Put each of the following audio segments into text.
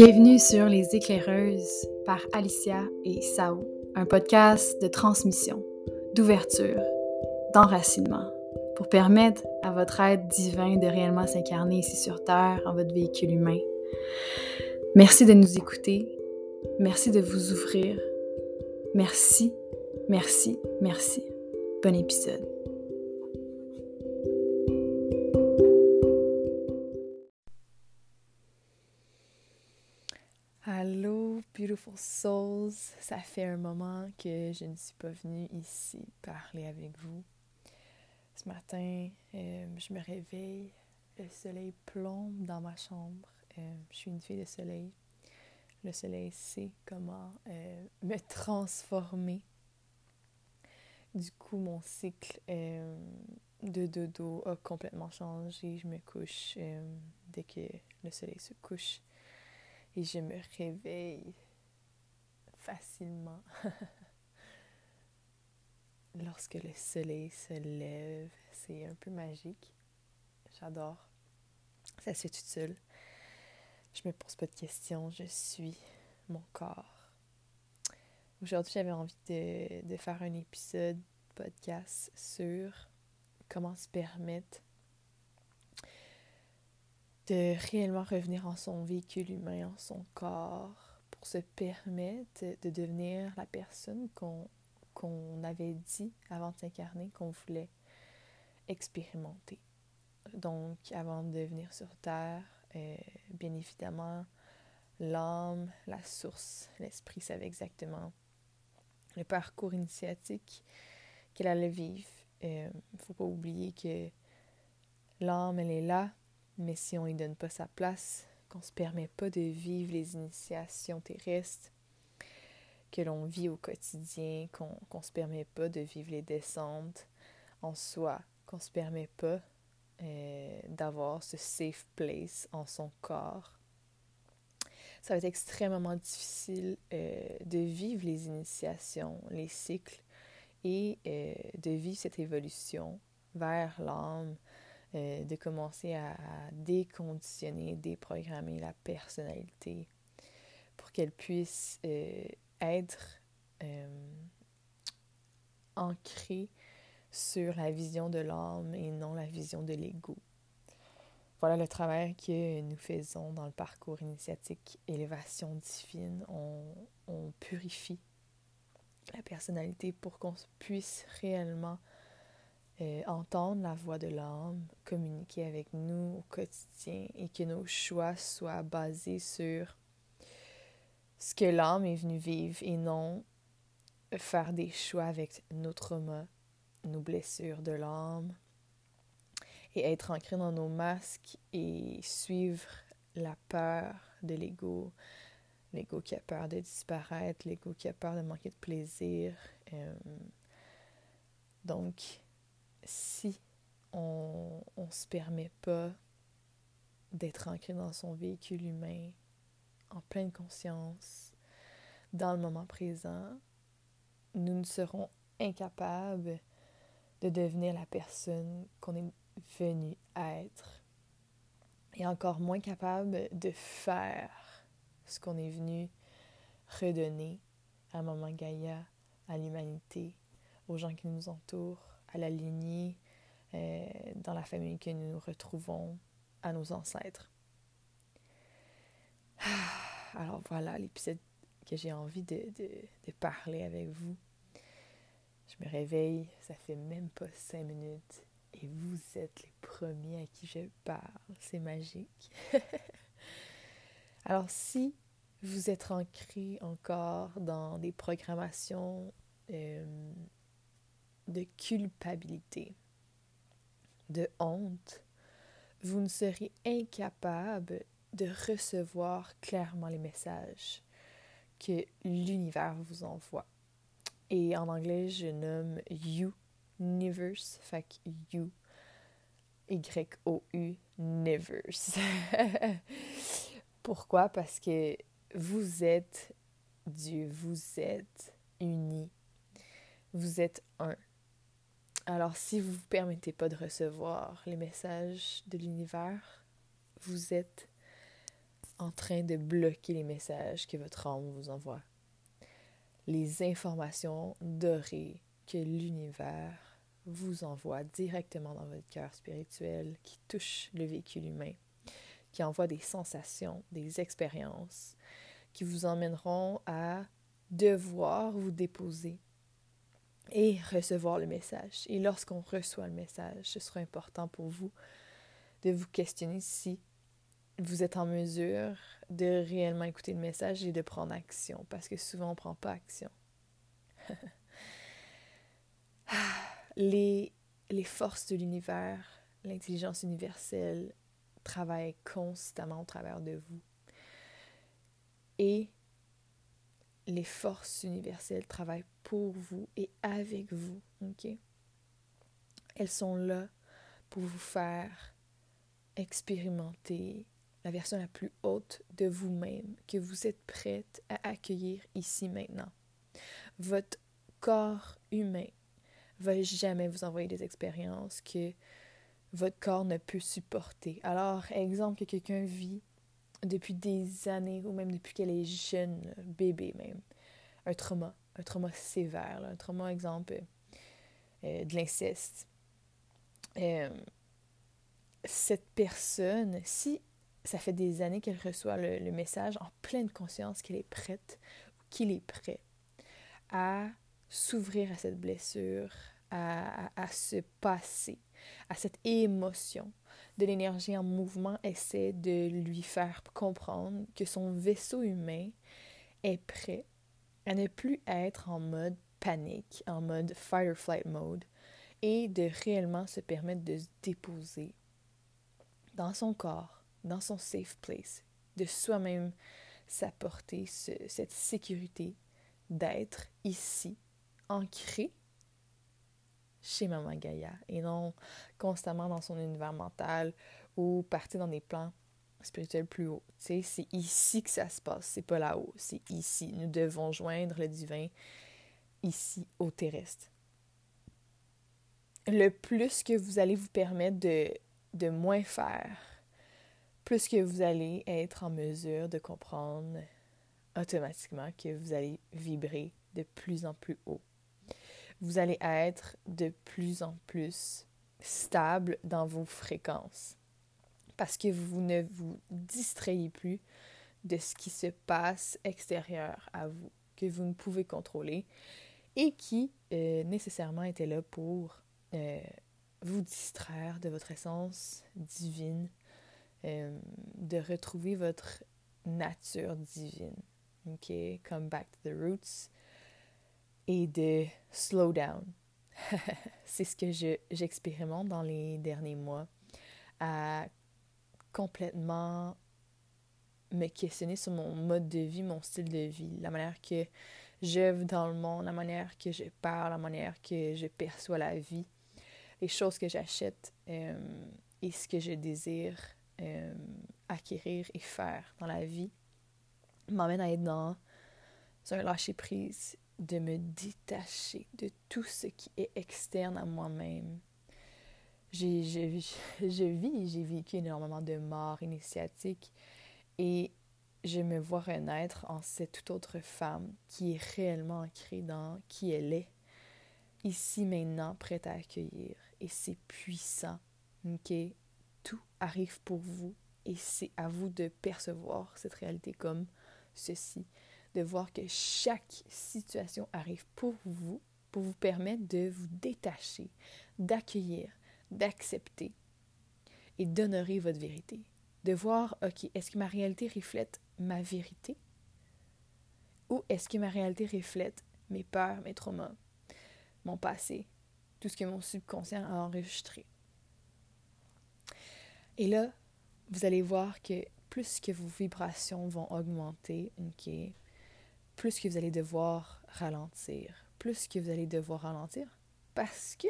Bienvenue sur Les Éclaireuses par Alicia et Sao, un podcast de transmission, d'ouverture, d'enracinement, pour permettre à votre être divin de réellement s'incarner ici sur Terre en votre véhicule humain. Merci de nous écouter, merci de vous ouvrir, merci, merci, merci. Bon épisode. Beautiful souls. Ça fait un moment que je ne suis pas venue ici parler avec vous. Ce matin, euh, je me réveille, le soleil plombe dans ma chambre. Euh, je suis une fille de soleil. Le soleil sait comment euh, me transformer. Du coup, mon cycle de dodo a complètement changé. Je me couche dès que le soleil se couche et je me réveille facilement lorsque le soleil se lève. C'est un peu magique. J'adore. Ça se fait toute seule. Je me pose pas de questions. Je suis mon corps. Aujourd'hui, j'avais envie de, de, faire un épisode podcast sur comment se permettre de réellement revenir en son véhicule humain, en son corps, pour se permettre de devenir la personne qu'on avait dit avant de s'incarner qu'on voulait expérimenter. Donc, avant de venir sur Terre, euh, bien évidemment, l'âme, la source, l'esprit savait exactement le parcours initiatique qu'elle allait vivre. Il euh, ne faut pas oublier que l'âme, elle est là mais si on ne lui donne pas sa place, qu'on ne se permet pas de vivre les initiations terrestres que l'on vit au quotidien, qu'on ne se permet pas de vivre les descentes en soi, qu'on ne se permet pas euh, d'avoir ce safe place en son corps, ça va être extrêmement difficile euh, de vivre les initiations, les cycles et euh, de vivre cette évolution vers l'âme, euh, de commencer à, déconditionner, déprogrammer la personnalité pour qu'elle puisse euh, être euh, ancrée sur la vision de l'âme et non la vision de l'ego. Voilà le travail que nous faisons dans le parcours initiatique Élévation divine. On, on purifie la personnalité pour qu'on puisse réellement euh, entendre la voix de l'âme, communiquer avec nous au quotidien et que nos choix soient basés sur ce que l'âme est venue vivre et non faire des choix avec nos traumas, nos blessures de l'âme et être ancré dans nos masques et suivre la peur de l'ego, l'ego qui a peur de disparaître, l'ego qui a peur de manquer de plaisir. Euh, donc, si on ne se permet pas d'être ancré dans son véhicule humain, en pleine conscience, dans le moment présent, nous ne serons incapables de devenir la personne qu'on est venu être. Et encore moins capables de faire ce qu'on est venu redonner à Maman Gaïa, à l'humanité, aux gens qui nous entourent, à la lignée, euh, dans la famille que nous retrouvons, à nos ancêtres. Alors voilà l'épisode que j'ai envie de, de, parler avec vous. Je me réveille, ça fait même pas cinq minutes et vous êtes les premiers à qui je parle. C'est magique. Alors si vous êtes ancré encore dans des programmations euh, de culpabilité, de honte, vous ne serez incapable de recevoir clairement les messages que l'univers vous envoie. Et en anglais, je nomme You Universe, que You, Y-O-U, Universe. Pourquoi? Parce que vous êtes Dieu, vous êtes uni, vous êtes un. Alors, si vous ne vous permettez pas de recevoir les messages de l'univers, vous êtes en train de bloquer les messages que votre âme vous envoie. Les informations dorées que l'univers vous envoie directement dans votre cœur spirituel, qui touche le véhicule humain, qui envoie des sensations, des expériences, qui vous emmèneront à devoir vous déposer et recevoir le message. Et lorsqu'on reçoit le message, ce sera important pour vous de vous questionner si vous êtes en mesure de réellement écouter le message et de prendre action, parce que souvent on ne prend pas action. les, les forces de l'univers, l'intelligence universelle travaillent constamment au travers de vous. Et les forces universelles travaillent pour vous et avec vous, ok? Elles sont là pour vous faire expérimenter la version la plus haute de vous-même que vous êtes prête à accueillir ici maintenant. Votre corps humain va jamais vous envoyer des expériences que votre corps ne peut supporter. Alors, exemple que quelqu'un vit depuis des années ou même depuis qu'elle est jeune, bébé même, un trauma, un trauma sévère, un trauma, exemple, euh, de l'inceste. Euh, cette personne, si ça fait des années qu'elle reçoit le, message en pleine conscience qu'elle est prête ou qu'il est prêt à s'ouvrir à cette blessure, à, à, se passer, à cette émotion de l'énergie en mouvement essaie de lui faire comprendre que son vaisseau humain est prêt à ne plus être en mode panique, en mode fight or flight mode, et de réellement se permettre de se déposer dans son corps, dans son safe place, de soi-même s'apporter cette sécurité d'être ici, ancré chez Maman Gaïa et non constamment dans son univers mental ou partir dans des plans spirituels plus hauts. c'est ici que ça se passe, c'est pas là-haut, c'est ici. Nous devons joindre le divin ici au terrestre. Le plus que vous allez vous permettre de, de moins faire, plus que vous allez être en mesure de comprendre automatiquement que vous allez vibrer de plus en plus haut vous allez être de plus en plus stable dans vos fréquences parce que vous ne vous distrayez plus de ce qui se passe extérieur à vous, que vous ne pouvez contrôler et qui euh, nécessairement était là pour euh, vous distraire de votre essence divine, euh, de retrouver votre nature divine. OK? Come back to the roots et de slow down. c'est ce que j'expérimente dans les derniers mois, à complètement me questionner sur mon mode de vie, mon style de vie, la manière que j'œuvre dans le monde, la manière que je parle, la manière que je perçois la vie, les choses que j'achète euh, et ce que je désire euh, acquérir et faire dans la vie m'amène à être dans un lâcher-prise de me détacher de tout ce qui est externe à moi-même. J'ai, je, je vis, j'ai vécu énormément de morts initiatiques et je me vois renaître en cette toute autre femme qui est réellement ancrée dans qui elle est, ici maintenant, prête à accueillir. Et c'est puissant. ok? Tout arrive pour vous et c'est à vous de percevoir cette réalité comme ceci de voir que chaque situation arrive pour vous, pour vous permettre de vous détacher, d'accueillir, d'accepter et d'honorer votre vérité. De voir, OK, est-ce que ma réalité reflète ma vérité? Ou est-ce que ma réalité reflète mes peurs, mes traumas, mon passé, tout ce que mon subconscient a enregistré? Et là, vous allez voir que plus que vos vibrations vont augmenter, OK, plus que vous allez devoir ralentir, plus que vous allez devoir ralentir, parce que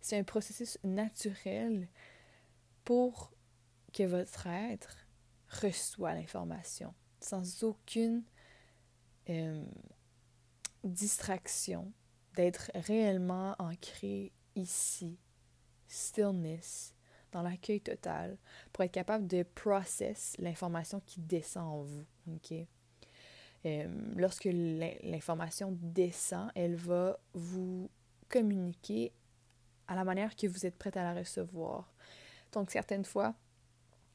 c'est un processus naturel pour que votre être reçoit l'information sans aucune euh, distraction, d'être réellement ancré ici, stillness, dans l'accueil total, pour être capable de process l'information qui descend en vous. OK? Euh, lorsque l'information descend, elle va vous communiquer à la manière que vous êtes prête à la recevoir. Donc, certaines fois,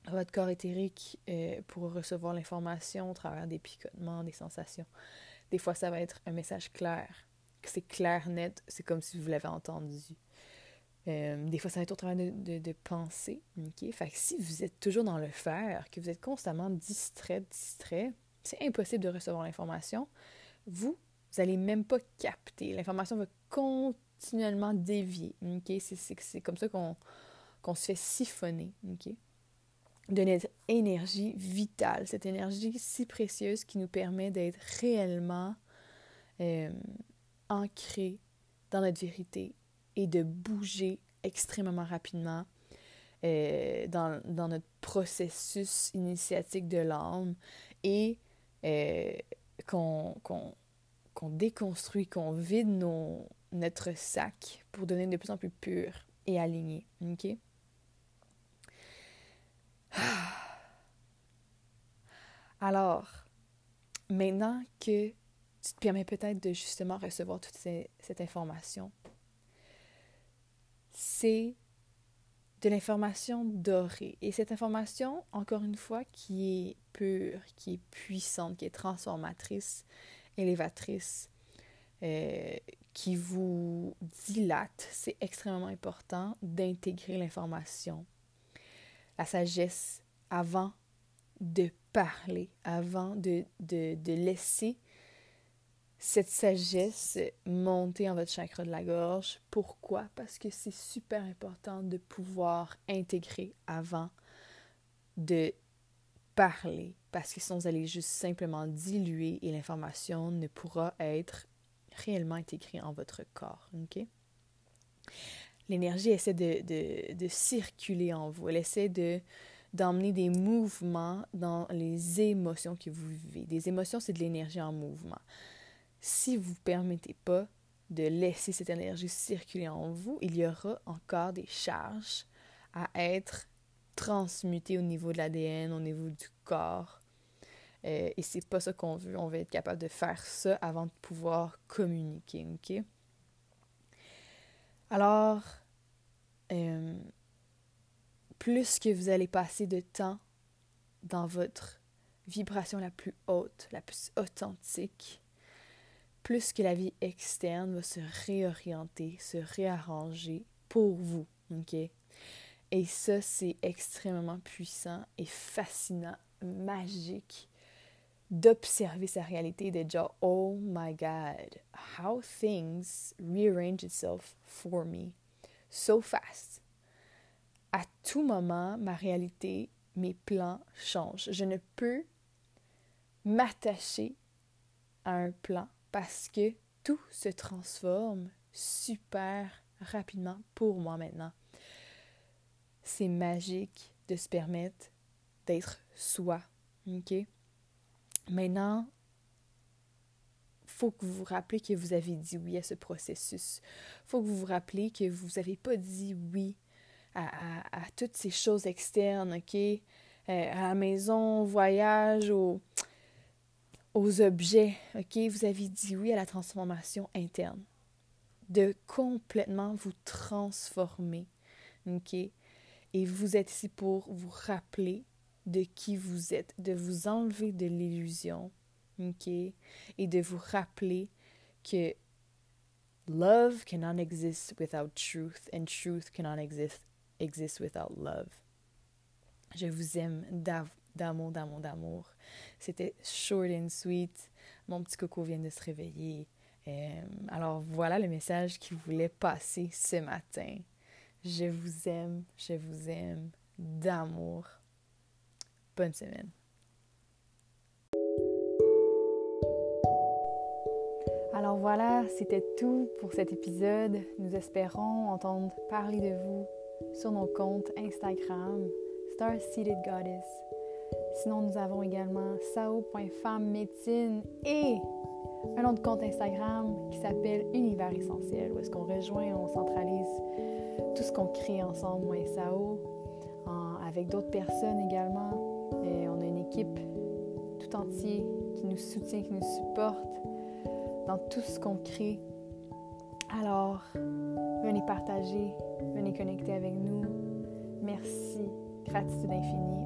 votre corps éthérique euh, pour recevoir l'information au travers des picotements, des sensations. Des fois, ça va être un message clair. C'est clair, net, c'est comme si vous l'avez entendu. Euh, des fois, ça va être au travers de, de, pensées. Fait que si vous êtes toujours dans le faire, que vous êtes constamment distrait, distrait, c'est impossible de recevoir l'information. Vous, vous n'allez même pas capter. L'information va continuellement dévier. C'est comme ça qu'on se fait siphonner. De notre énergie vitale, cette énergie si précieuse qui nous permet d'être réellement euh, ancrés dans notre vérité et de bouger extrêmement rapidement euh, dans, dans, notre processus initiatique de l'âme et euh, qu'on déconstruit, qu'on vide notre sac pour devenir de plus en plus pur et aligné. OK? Alors, maintenant que tu te permets peut-être de justement recevoir toute cette information, c'est de l'information dorée. Et cette information, encore une fois, qui est pure, qui est puissante, qui est transformatrice, élévatrice, euh, qui vous dilate, c'est extrêmement important d'intégrer l'information. La sagesse avant de parler, avant de, laisser cette sagesse monter en votre chakra de la gorge. Pourquoi? Parce que c'est super important de pouvoir intégrer avant de parler. Parce que sinon, vous allez juste simplement diluer et l'information ne pourra être réellement intégrée en votre corps. L'énergie essaie de, de, de, circuler en vous. Elle essaie de d'emmener des mouvements dans les émotions que vous vivez. Des émotions, c'est de l'énergie en mouvement si vous ne permettez pas de laisser cette énergie circuler en vous, il y aura encore des charges à être transmutées au niveau de l'ADN, au niveau du corps. Euh, et c'est pas ça qu'on veut. On veut être capable de faire ça avant de pouvoir communiquer. OK? Alors, euh, plus que vous allez passer de temps dans votre vibration la plus haute, la plus authentique, plus que la vie externe va se réorienter, se réarranger pour vous. OK? Et ça, c'est extrêmement puissant et fascinant, magique d'observer sa réalité et de dire Oh my God, how things rearrange itself for me so fast. À tout moment, ma réalité, mes plans changent. Je ne peux m'attacher à un plan parce que tout se transforme super rapidement pour moi maintenant. C'est magique de se permettre d'être soi. OK? Maintenant, faut que vous vous rappelez que vous avez dit oui à ce processus. faut que vous vous rappelez que vous n'avez pas dit oui à, toutes ces choses externes, OK? Euh, à la maison, au voyage, au, aux objets, OK? Vous avez dit oui à la transformation interne. De complètement vous transformer, OK? Et vous êtes ici pour vous rappeler de qui vous êtes, de vous enlever de l'illusion, OK? Et de vous rappeler que love cannot exist without truth and truth cannot exist, exist without love. Je vous aime d'amour, d'amour, d'amour. C'était short and sweet. Mon petit coco vient de se réveiller. Euh, alors voilà le message qu'il voulait passer ce matin. Je vous aime, je vous aime d'amour. Bonne semaine. Alors voilà, c'était tout pour cet épisode. Nous espérons entendre parler de vous sur nos comptes Instagram, Star Seated Goddess Sinon, nous avons également sao.femmemédecine et un autre compte Instagram qui s'appelle Univers Essentiel, où est-ce qu'on rejoint, on centralise tout ce qu'on crée ensemble, moi et Sao. avec d'autres personnes également. Et on a une équipe tout entière qui nous soutient, qui nous supporte dans tout ce qu'on crée. Alors, venez partager, venez connecter avec nous. Merci, gratitude infinie.